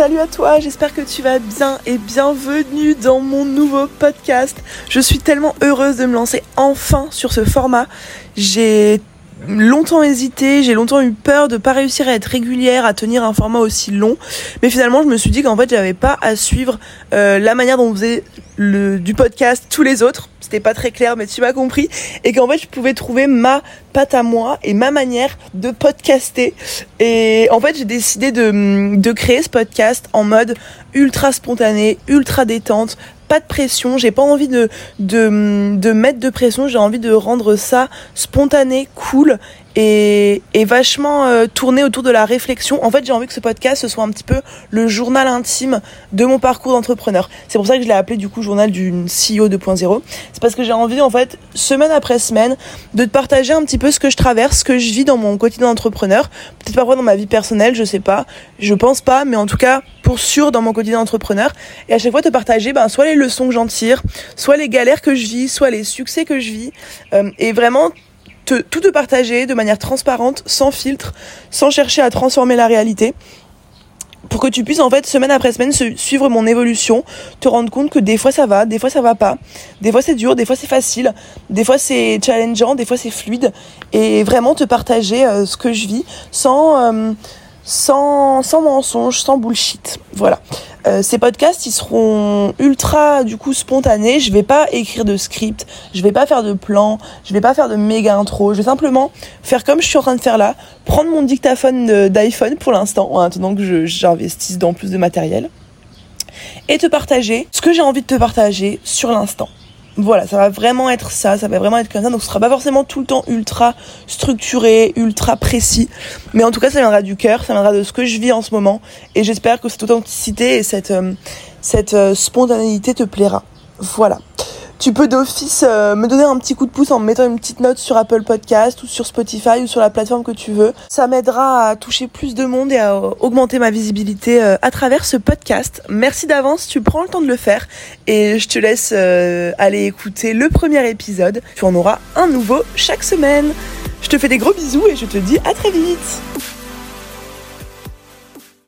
Salut à toi, j'espère que tu vas bien et bienvenue dans mon nouveau podcast. Je suis tellement heureuse de me lancer enfin sur ce format. J'ai longtemps hésité, j'ai longtemps eu peur de pas réussir à être régulière, à tenir un format aussi long. Mais finalement, je me suis dit qu'en fait, j'avais pas à suivre euh, la manière dont on faisait le, du podcast tous les autres. C'était pas très clair, mais tu m'as compris. Et qu'en fait, je pouvais trouver ma patte à moi et ma manière de podcaster. Et en fait, j'ai décidé de, de créer ce podcast en mode ultra spontané, ultra détente, pas de pression, j'ai pas envie de, de, mettre de pression, j'ai envie de rendre ça spontané, cool et, et vachement euh, tourné autour de la réflexion. En fait, j'ai envie que ce podcast ce soit un petit peu le journal intime de mon parcours d'entrepreneur. C'est pour ça que je l'ai appelé du coup journal d'une CEO 2.0. C'est parce que j'ai envie en fait semaine après semaine de te partager un petit peu ce que je traverse, ce que je vis dans mon quotidien d'entrepreneur. Peut-être parfois dans ma vie personnelle, je sais pas, je pense pas, mais en tout cas sûr dans mon quotidien d'entrepreneur. Et à chaque fois te partager ben, soit les leçons que j'en tire, soit les galères que je vis, soit les succès que je vis, euh, et vraiment tout te partager de manière transparente, sans filtre, sans chercher à transformer la réalité. Pour que tu puisses en fait semaine après semaine suivre mon évolution, te rendre compte que des fois ça va, des fois ça va pas, des fois c'est dur, des fois c'est facile, des fois c'est challengeant, des fois c'est fluide. Et vraiment te partager euh, ce que je vis sans euh, sans sans mensonge, sans bullshit. Voilà. Euh, ces podcasts, ils seront ultra du coup spontanés. Je vais pas écrire de script, je vais pas faire de plan, je vais pas faire de méga intro. Je vais simplement faire comme je suis en train de faire là, prendre mon dictaphone d'iPhone pour l'instant, en attendant que j'investisse dans plus de matériel, et te partager ce que j'ai envie de te partager sur l'instant. Voilà, ça va vraiment être ça, ça va vraiment être comme ça. Donc ce sera pas forcément tout le temps ultra structuré, ultra précis. Mais en tout cas, ça viendra du cœur, ça viendra de ce que je vis en ce moment. Et j'espère que cette authenticité et cette, euh, cette euh, spontanéité te plaira. Voilà. Tu peux d'office euh, me donner un petit coup de pouce en me mettant une petite note sur Apple Podcast ou sur Spotify ou sur la plateforme que tu veux. Ça m'aidera à toucher plus de monde et à augmenter ma visibilité euh, à travers ce podcast. Merci d'avance, tu prends le temps de le faire et je te laisse euh, aller écouter le premier épisode. Tu en auras un nouveau chaque semaine. Je te fais des gros bisous et je te dis à très vite.